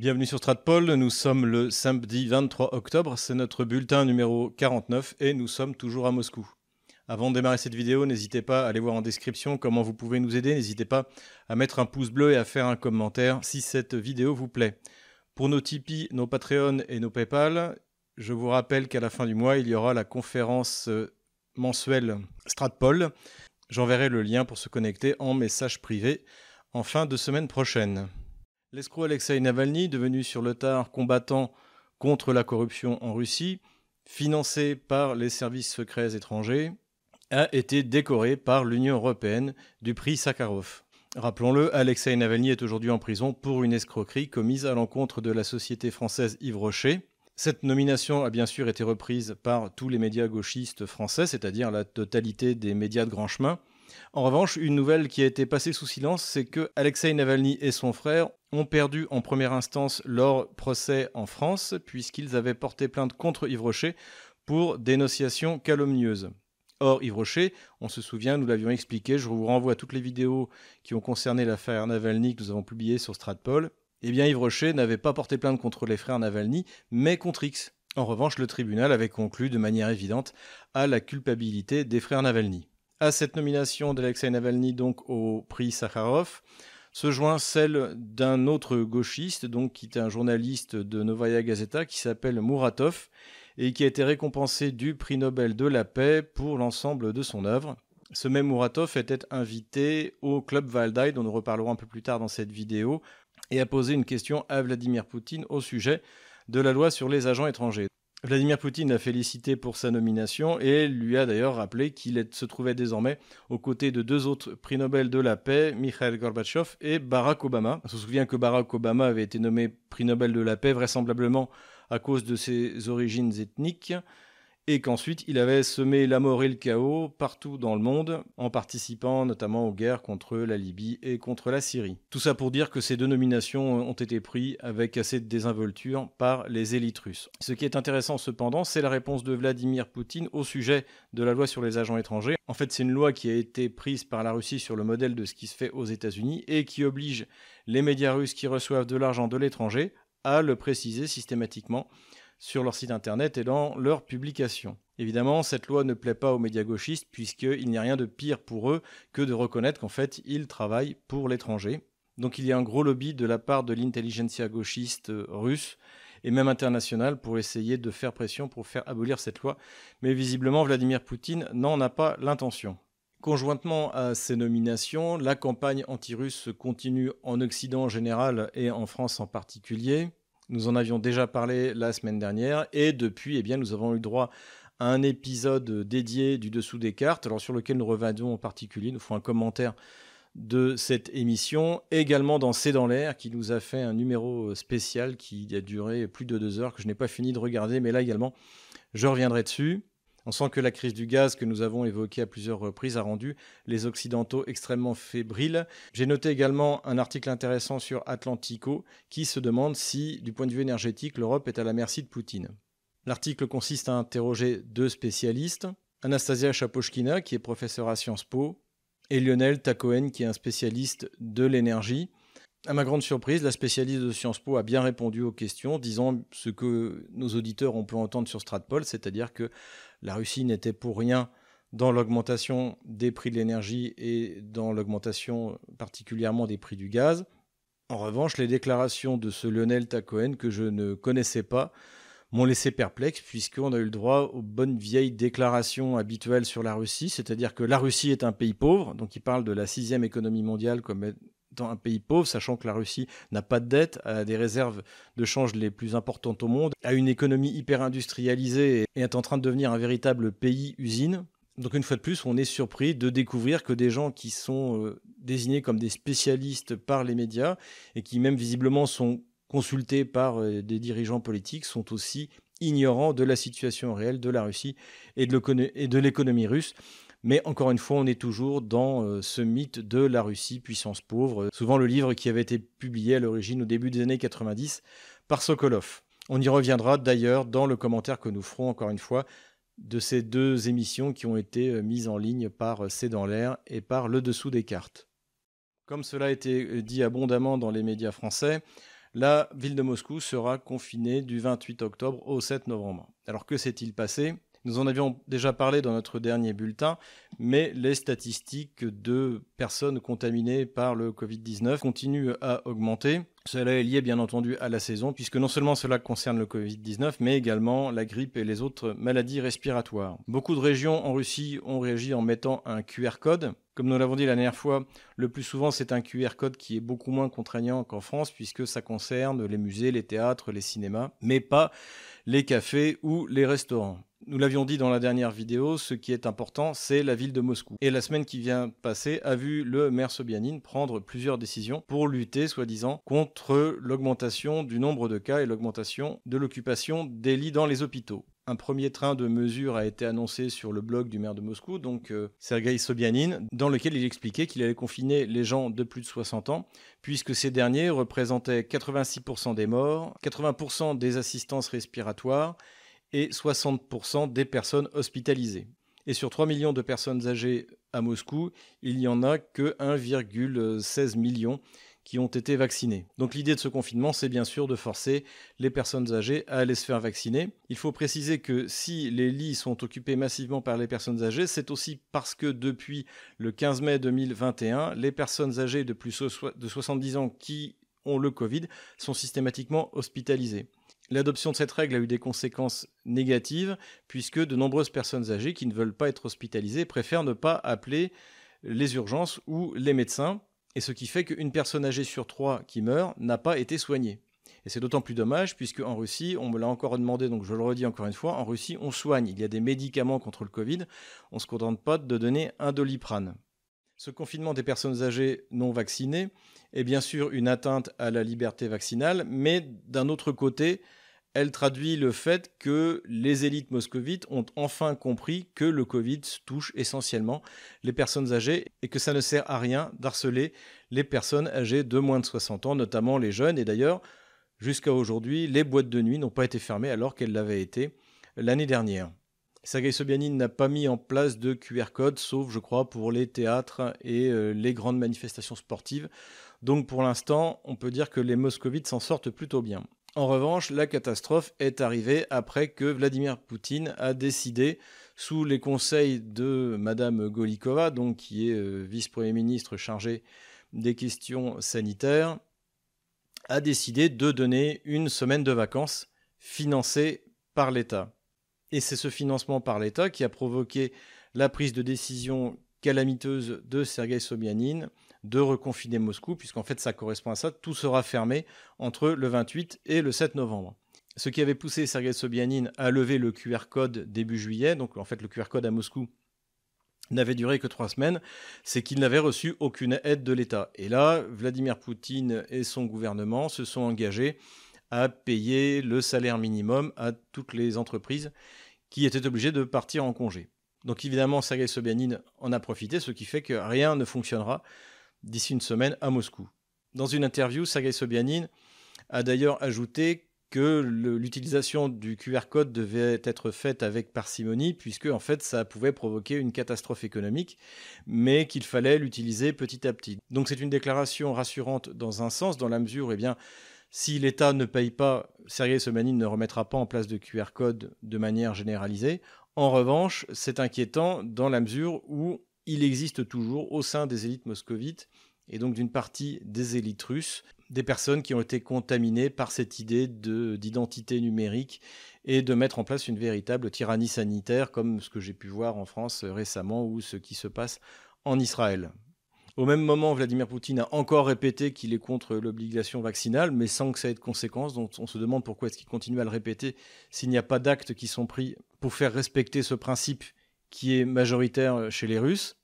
Bienvenue sur Stratpol, nous sommes le samedi 23 octobre, c'est notre bulletin numéro 49 et nous sommes toujours à Moscou. Avant de démarrer cette vidéo, n'hésitez pas à aller voir en description comment vous pouvez nous aider, n'hésitez pas à mettre un pouce bleu et à faire un commentaire si cette vidéo vous plaît. Pour nos Tipeee, nos Patreon et nos Paypal, je vous rappelle qu'à la fin du mois, il y aura la conférence euh, mensuelle Stratpol. J'enverrai le lien pour se connecter en message privé en fin de semaine prochaine. L'escroc Alexei Navalny, devenu sur le tard combattant contre la corruption en Russie, financé par les services secrets étrangers, a été décoré par l'Union européenne du prix Sakharov. Rappelons-le, Alexei Navalny est aujourd'hui en prison pour une escroquerie commise à l'encontre de la société française Yves Rocher. Cette nomination a bien sûr été reprise par tous les médias gauchistes français, c'est-à-dire la totalité des médias de grand chemin, en revanche, une nouvelle qui a été passée sous silence, c'est que Alexei Navalny et son frère ont perdu en première instance leur procès en France, puisqu'ils avaient porté plainte contre Yves Rocher pour dénonciation calomnieuse. Or, Yves Rocher, on se souvient, nous l'avions expliqué, je vous renvoie à toutes les vidéos qui ont concerné l'affaire Navalny que nous avons publiées sur Stratpol. Eh bien, Yves Rocher n'avait pas porté plainte contre les frères Navalny, mais contre X. En revanche, le tribunal avait conclu de manière évidente à la culpabilité des frères Navalny à cette nomination d'Alexei Navalny donc au prix Sakharov se joint celle d'un autre gauchiste, donc qui était un journaliste de Novaya Gazeta, qui s'appelle Muratov, et qui a été récompensé du prix Nobel de la paix pour l'ensemble de son œuvre. Ce même Muratov était invité au club Valdai, dont nous reparlerons un peu plus tard dans cette vidéo, et a posé une question à Vladimir Poutine au sujet de la loi sur les agents étrangers. Vladimir Poutine l'a félicité pour sa nomination et lui a d'ailleurs rappelé qu'il se trouvait désormais aux côtés de deux autres prix Nobel de la paix, Mikhail Gorbatchev et Barack Obama. On se souvient que Barack Obama avait été nommé prix Nobel de la paix vraisemblablement à cause de ses origines ethniques et qu'ensuite il avait semé la mort et le chaos partout dans le monde, en participant notamment aux guerres contre la Libye et contre la Syrie. Tout ça pour dire que ces deux nominations ont été prises avec assez de désinvolture par les élites russes. Ce qui est intéressant cependant, c'est la réponse de Vladimir Poutine au sujet de la loi sur les agents étrangers. En fait, c'est une loi qui a été prise par la Russie sur le modèle de ce qui se fait aux États-Unis et qui oblige les médias russes qui reçoivent de l'argent de l'étranger à le préciser systématiquement sur leur site internet et dans leurs publications. Évidemment, cette loi ne plaît pas aux médias gauchistes puisqu'il n'y a rien de pire pour eux que de reconnaître qu'en fait, ils travaillent pour l'étranger. Donc il y a un gros lobby de la part de l'intelligentsia gauchiste euh, russe et même internationale pour essayer de faire pression pour faire abolir cette loi. Mais visiblement, Vladimir Poutine n'en a pas l'intention. Conjointement à ces nominations, la campagne anti-russe continue en Occident en général et en France en particulier. Nous en avions déjà parlé la semaine dernière et depuis, eh bien, nous avons eu droit à un épisode dédié du dessous des cartes, alors sur lequel nous revenons en particulier. Nous ferons un commentaire de cette émission, également dans C'est dans l'air, qui nous a fait un numéro spécial qui a duré plus de deux heures, que je n'ai pas fini de regarder, mais là également, je reviendrai dessus. On sent que la crise du gaz que nous avons évoquée à plusieurs reprises a rendu les Occidentaux extrêmement fébriles. J'ai noté également un article intéressant sur Atlantico qui se demande si, du point de vue énergétique, l'Europe est à la merci de Poutine. L'article consiste à interroger deux spécialistes, Anastasia Chapochkina, qui est professeure à Sciences Po, et Lionel Tacoen, qui est un spécialiste de l'énergie. À ma grande surprise, la spécialiste de Sciences Po a bien répondu aux questions, disant ce que nos auditeurs ont pu entendre sur Stratpol, c'est-à-dire que la Russie n'était pour rien dans l'augmentation des prix de l'énergie et dans l'augmentation particulièrement des prix du gaz. En revanche, les déclarations de ce Lionel Tacoen, que je ne connaissais pas, m'ont laissé perplexe puisqu'on a eu le droit aux bonnes vieilles déclarations habituelles sur la Russie, c'est-à-dire que la Russie est un pays pauvre, donc il parle de la sixième économie mondiale comme dans un pays pauvre, sachant que la Russie n'a pas de dette, a des réserves de change les plus importantes au monde, a une économie hyper industrialisée et est en train de devenir un véritable pays-usine. Donc une fois de plus, on est surpris de découvrir que des gens qui sont euh, désignés comme des spécialistes par les médias et qui même visiblement sont consultés par euh, des dirigeants politiques sont aussi ignorants de la situation réelle de la Russie et de l'économie russe. Mais encore une fois, on est toujours dans euh, ce mythe de la Russie, puissance pauvre. Souvent le livre qui avait été publié à l'origine au début des années 90 par Sokolov. On y reviendra d'ailleurs dans le commentaire que nous ferons encore une fois de ces deux émissions qui ont été euh, mises en ligne par euh, C'est dans l'air et par Le Dessous des cartes. Comme cela a été dit abondamment dans les médias français, la ville de Moscou sera confinée du 28 octobre au 7 novembre. Alors que s'est-il passé? Nous en avions déjà parlé dans notre dernier bulletin, mais les statistiques de personnes contaminées par le Covid-19 continuent à augmenter. Cela est lié bien entendu à la saison, puisque non seulement cela concerne le Covid-19, mais également la grippe et les autres maladies respiratoires. Beaucoup de régions en Russie ont réagi en mettant un QR code. Comme nous l'avons dit la dernière fois, le plus souvent c'est un QR code qui est beaucoup moins contraignant qu'en France, puisque ça concerne les musées, les théâtres, les cinémas, mais pas les cafés ou les restaurants. Nous l'avions dit dans la dernière vidéo, ce qui est important, c'est la ville de Moscou. Et la semaine qui vient passer a vu le maire Sobyanin prendre plusieurs décisions pour lutter, soi-disant, contre l'augmentation du nombre de cas et l'augmentation de l'occupation des lits dans les hôpitaux. Un premier train de mesures a été annoncé sur le blog du maire de Moscou, donc euh, Sergei Sobyanin, dans lequel il expliquait qu'il allait confiner les gens de plus de 60 ans, puisque ces derniers représentaient 86% des morts, 80% des assistances respiratoires et 60% des personnes hospitalisées. Et sur 3 millions de personnes âgées à Moscou, il n'y en a que 1,16 million qui ont été vaccinées. Donc l'idée de ce confinement, c'est bien sûr de forcer les personnes âgées à aller se faire vacciner. Il faut préciser que si les lits sont occupés massivement par les personnes âgées, c'est aussi parce que depuis le 15 mai 2021, les personnes âgées de plus de 70 ans qui ont le Covid sont systématiquement hospitalisées. L'adoption de cette règle a eu des conséquences négatives, puisque de nombreuses personnes âgées qui ne veulent pas être hospitalisées préfèrent ne pas appeler les urgences ou les médecins, et ce qui fait qu'une personne âgée sur trois qui meurt n'a pas été soignée. Et c'est d'autant plus dommage puisque en Russie, on me l'a encore demandé, donc je le redis encore une fois, en Russie, on soigne. Il y a des médicaments contre le Covid. On ne se contente pas de donner un doliprane. Ce confinement des personnes âgées non vaccinées est bien sûr une atteinte à la liberté vaccinale, mais d'un autre côté, elle traduit le fait que les élites moscovites ont enfin compris que le Covid touche essentiellement les personnes âgées et que ça ne sert à rien d'harceler les personnes âgées de moins de 60 ans, notamment les jeunes. Et d'ailleurs, jusqu'à aujourd'hui, les boîtes de nuit n'ont pas été fermées alors qu'elles l'avaient été l'année dernière. Sergei Sobyanin n'a pas mis en place de QR code, sauf, je crois, pour les théâtres et euh, les grandes manifestations sportives. Donc pour l'instant, on peut dire que les moscovites s'en sortent plutôt bien. En revanche, la catastrophe est arrivée après que Vladimir Poutine a décidé, sous les conseils de Madame Golikova, donc qui est euh, vice-premier ministre chargé des questions sanitaires, a décidé de donner une semaine de vacances financée par l'État. Et c'est ce financement par l'État qui a provoqué la prise de décision calamiteuse de Sergei Sobyanin de reconfiner Moscou, puisqu'en fait ça correspond à ça, tout sera fermé entre le 28 et le 7 novembre. Ce qui avait poussé Sergei Sobyanin à lever le QR code début juillet, donc en fait le QR code à Moscou n'avait duré que trois semaines, c'est qu'il n'avait reçu aucune aide de l'État. Et là, Vladimir Poutine et son gouvernement se sont engagés à payer le salaire minimum à toutes les entreprises qui étaient obligées de partir en congé. Donc évidemment, Sergei Sobyanin en a profité, ce qui fait que rien ne fonctionnera d'ici une semaine à Moscou. Dans une interview, Sergei Sobyanin a d'ailleurs ajouté que l'utilisation du QR code devait être faite avec parcimonie, puisque en fait ça pouvait provoquer une catastrophe économique, mais qu'il fallait l'utiliser petit à petit. Donc c'est une déclaration rassurante dans un sens, dans la mesure eh bien, si l'État ne paye pas, Sergei Sobyanin ne remettra pas en place de QR code de manière généralisée. En revanche, c'est inquiétant dans la mesure où il existe toujours au sein des élites moscovites et donc d'une partie des élites russes, des personnes qui ont été contaminées par cette idée d'identité numérique et de mettre en place une véritable tyrannie sanitaire comme ce que j'ai pu voir en France récemment ou ce qui se passe en Israël. Au même moment, Vladimir Poutine a encore répété qu'il est contre l'obligation vaccinale, mais sans que ça ait de conséquences. Donc on se demande pourquoi est-ce qu'il continue à le répéter s'il n'y a pas d'actes qui sont pris pour faire respecter ce principe qui est majoritaire chez les Russes.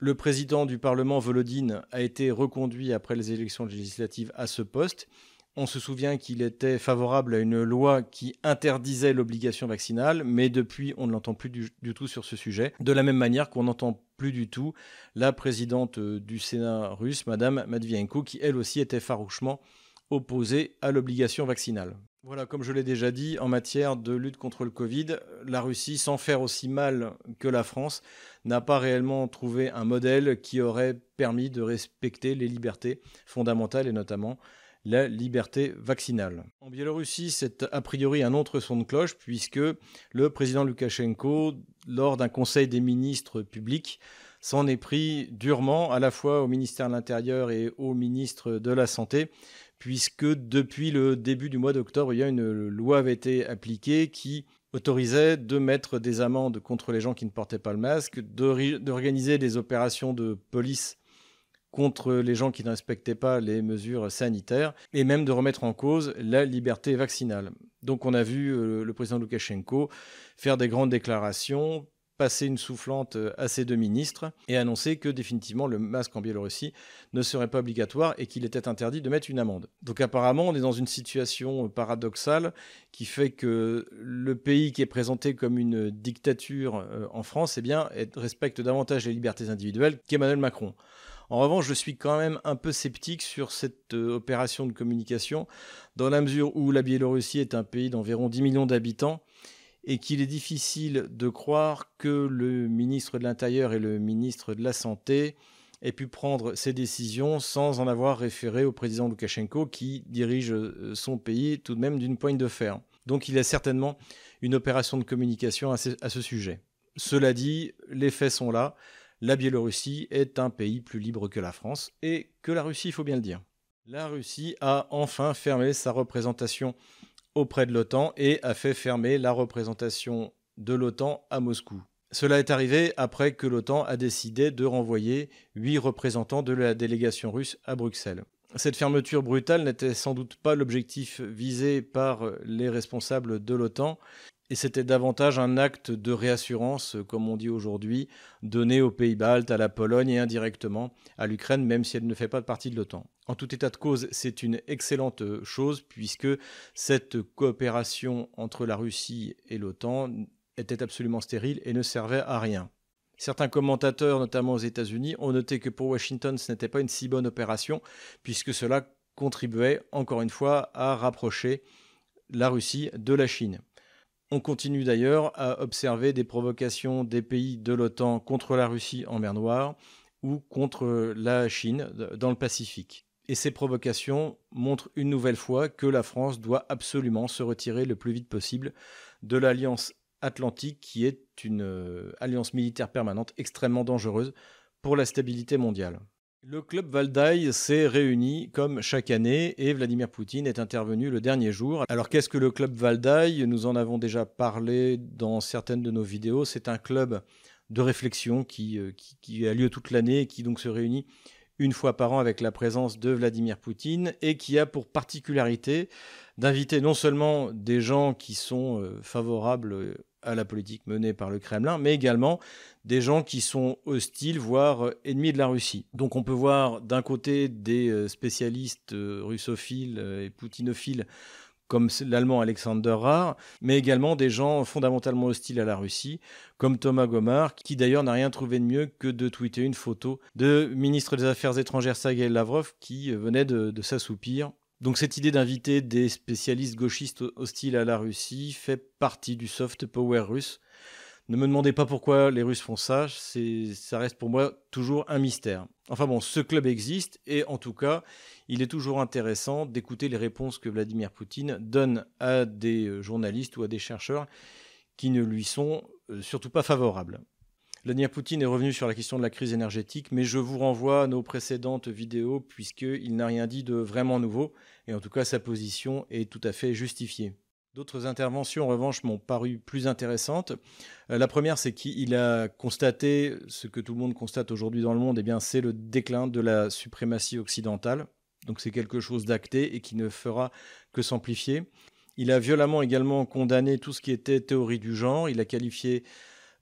Le président du Parlement, Volodine, a été reconduit après les élections législatives à ce poste. On se souvient qu'il était favorable à une loi qui interdisait l'obligation vaccinale, mais depuis, on ne l'entend plus du, tout sur ce sujet. De la même manière qu'on n'entend plus du tout la présidente du Sénat russe, Madame Matvienko, qui elle aussi était farouchement opposée à l'obligation vaccinale. Voilà, comme je l'ai déjà dit, en matière de lutte contre le Covid, la Russie, sans faire aussi mal que la France, n'a pas réellement trouvé un modèle qui aurait permis de respecter les libertés fondamentales et notamment la liberté vaccinale. En Biélorussie, c'est a priori un autre son de cloche puisque le président Loukachenko, lors d'un conseil des ministres publics, s'en est pris durement à la fois au ministère de l'Intérieur et au ministre de la Santé, puisque depuis le début du mois d'octobre, il y a une loi avait été appliquée qui autorisait de mettre des amendes contre les gens qui ne portaient pas le masque, d'organiser des opérations de police contre les gens qui ne respectaient pas les mesures sanitaires et même de remettre en cause la liberté vaccinale. Donc on a vu euh, le président Loukachenko faire des grandes déclarations, passer une soufflante euh, à ses deux ministres et annoncer que définitivement le masque en Biélorussie ne serait pas obligatoire et qu'il était interdit de mettre une amende. Donc apparemment on est dans une situation paradoxale qui fait que le pays qui est présenté comme une dictature euh, en France eh bien, respecte davantage les libertés individuelles qu'Emmanuel Macron. En revanche, je suis quand même un peu sceptique sur cette euh, opération de communication, dans la mesure où la Biélorussie est un pays d'environ 10 millions d'habitants et qu'il est difficile de croire que le ministre de l'Intérieur et le ministre de la Santé aient pu prendre ces décisions sans en avoir référé au président Loukachenko qui dirige euh, son pays tout de même d'une poigne de fer. Donc il y a certainement une opération de communication à ce, sujet. Cela dit, les faits sont là la Biélorussie est un pays plus libre que la France et que la Russie, il faut bien le dire. La Russie a enfin fermé sa représentation auprès de l'OTAN et a fait fermer la représentation de l'OTAN à Moscou. Cela est arrivé après que l'OTAN a décidé de renvoyer huit représentants de la délégation russe à Bruxelles. Cette fermeture brutale n'était sans doute pas l'objectif visé par les responsables de l'OTAN, et c'était davantage un acte de réassurance, comme on dit aujourd'hui, donné aux pays baltes, à la Pologne et indirectement à l'Ukraine, même si elle ne fait pas partie de l'OTAN. En tout état de cause, c'est une excellente chose, puisque cette coopération entre la Russie et l'OTAN était absolument stérile et ne servait à rien. Certains commentateurs, notamment aux États-Unis, ont noté que pour Washington, ce n'était pas une si bonne opération, puisque cela contribuait, encore une fois, à rapprocher la Russie de la Chine. On continue d'ailleurs à observer des provocations des pays de l'OTAN contre la Russie en mer Noire ou contre la Chine dans le Pacifique. Et ces provocations montrent une nouvelle fois que la France doit absolument se retirer le plus vite possible de l'Alliance atlantique qui est une euh, alliance militaire permanente extrêmement dangereuse pour la stabilité mondiale. Le club Valdaï s'est réuni comme chaque année et Vladimir Poutine est intervenu le dernier jour. Alors qu'est-ce que le club Valdaï Nous en avons déjà parlé dans certaines de nos vidéos. C'est un club de réflexion qui, euh, qui, a lieu toute l'année et qui donc se réunit une fois par an avec la présence de Vladimir Poutine et qui a pour particularité d'inviter non seulement des gens qui sont euh, favorables à la politique menée par le Kremlin, mais également des gens qui sont hostiles, voire euh, ennemis de la Russie. Donc on peut voir d'un côté des euh, spécialistes euh, russophiles et poutinophiles comme l'allemand Alexander Rare, mais également des gens fondamentalement hostiles à la Russie, comme Thomas Gomar, qui d'ailleurs n'a rien trouvé de mieux que de tweeter une photo de ministre des Affaires étrangères Sergei Lavrov qui venait de s'assoupir donc cette idée d'inviter des spécialistes gauchistes hostiles à la Russie fait partie du soft power russe. Ne me demandez pas pourquoi les Russes font ça, ça reste pour moi toujours un mystère. Enfin bon, ce club existe et en tout cas, il est toujours intéressant d'écouter les réponses que Vladimir Poutine donne à des journalistes ou à des chercheurs qui ne lui sont euh, surtout pas favorables. Vladimir Poutine est revenu sur la question de la crise énergétique, mais je vous renvoie à nos précédentes vidéos puisqu'il n'a rien dit de vraiment nouveau, et en tout cas sa position est tout à fait justifiée. D'autres interventions, en revanche, m'ont paru plus intéressantes. Euh, la première, c'est qu'il a constaté ce que tout le monde constate aujourd'hui dans le monde, et eh bien, c'est le déclin de la suprématie occidentale. Donc c'est quelque chose d'acté et qui ne fera que s'amplifier. Il a violemment également condamné tout ce qui était théorie du genre. Il a qualifié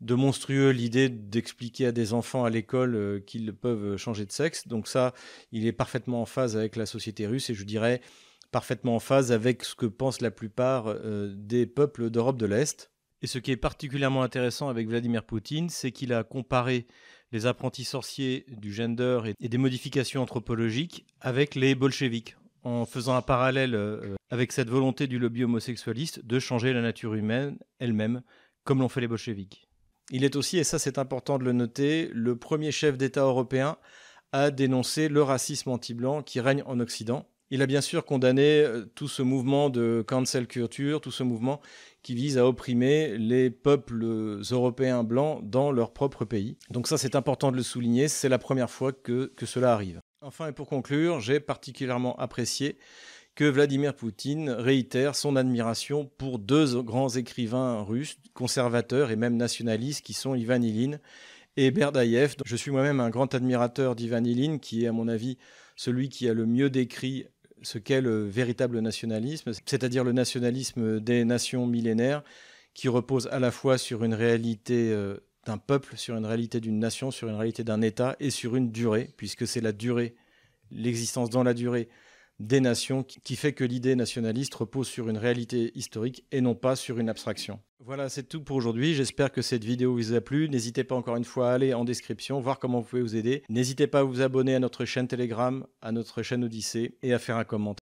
de monstrueux l'idée d'expliquer à des enfants à l'école euh, qu'ils peuvent changer de sexe. Donc ça, il est parfaitement en phase avec la société russe et je dirais parfaitement en phase avec ce que pensent la plupart euh, des peuples d'Europe de l'Est. Et ce qui est particulièrement intéressant avec Vladimir Poutine, c'est qu'il a comparé les apprentis sorciers du gender et des modifications anthropologiques avec les bolcheviks, en faisant un parallèle euh, avec cette volonté du lobby homosexualiste de changer la nature humaine elle-même, comme l'ont fait les bolcheviks. Il est aussi, et ça c'est important de le noter, le premier chef d'État européen à dénoncer le racisme anti-blanc qui règne en Occident. Il a bien sûr condamné euh, tout ce mouvement de cancel culture, tout ce mouvement qui vise à opprimer les peuples européens blancs dans leur propre pays. Donc ça c'est important de le souligner, c'est la première fois que, que cela arrive. Enfin et pour conclure, j'ai particulièrement apprécié que Vladimir Poutine réitère son admiration pour deux grands écrivains russes, conservateurs et même nationalistes, qui sont Ivan Ilin et Berdaïev. Je suis moi-même un grand admirateur d'Ivan Ilin, qui est à mon avis celui qui a le mieux décrit ce qu'est le véritable nationalisme, c'est-à-dire le nationalisme des nations millénaires, qui repose à la fois sur une réalité euh, d'un peuple, sur une réalité d'une nation, sur une réalité d'un État et sur une durée, puisque c'est la durée, l'existence dans la durée des nations qui fait que l'idée nationaliste repose sur une réalité historique et non pas sur une abstraction. Voilà, c'est tout pour aujourd'hui. J'espère que cette vidéo vous a plu. N'hésitez pas encore une fois à aller en description, voir comment vous pouvez vous aider. N'hésitez pas à vous abonner à notre chaîne Telegram, à notre chaîne Odyssée et à faire un commentaire.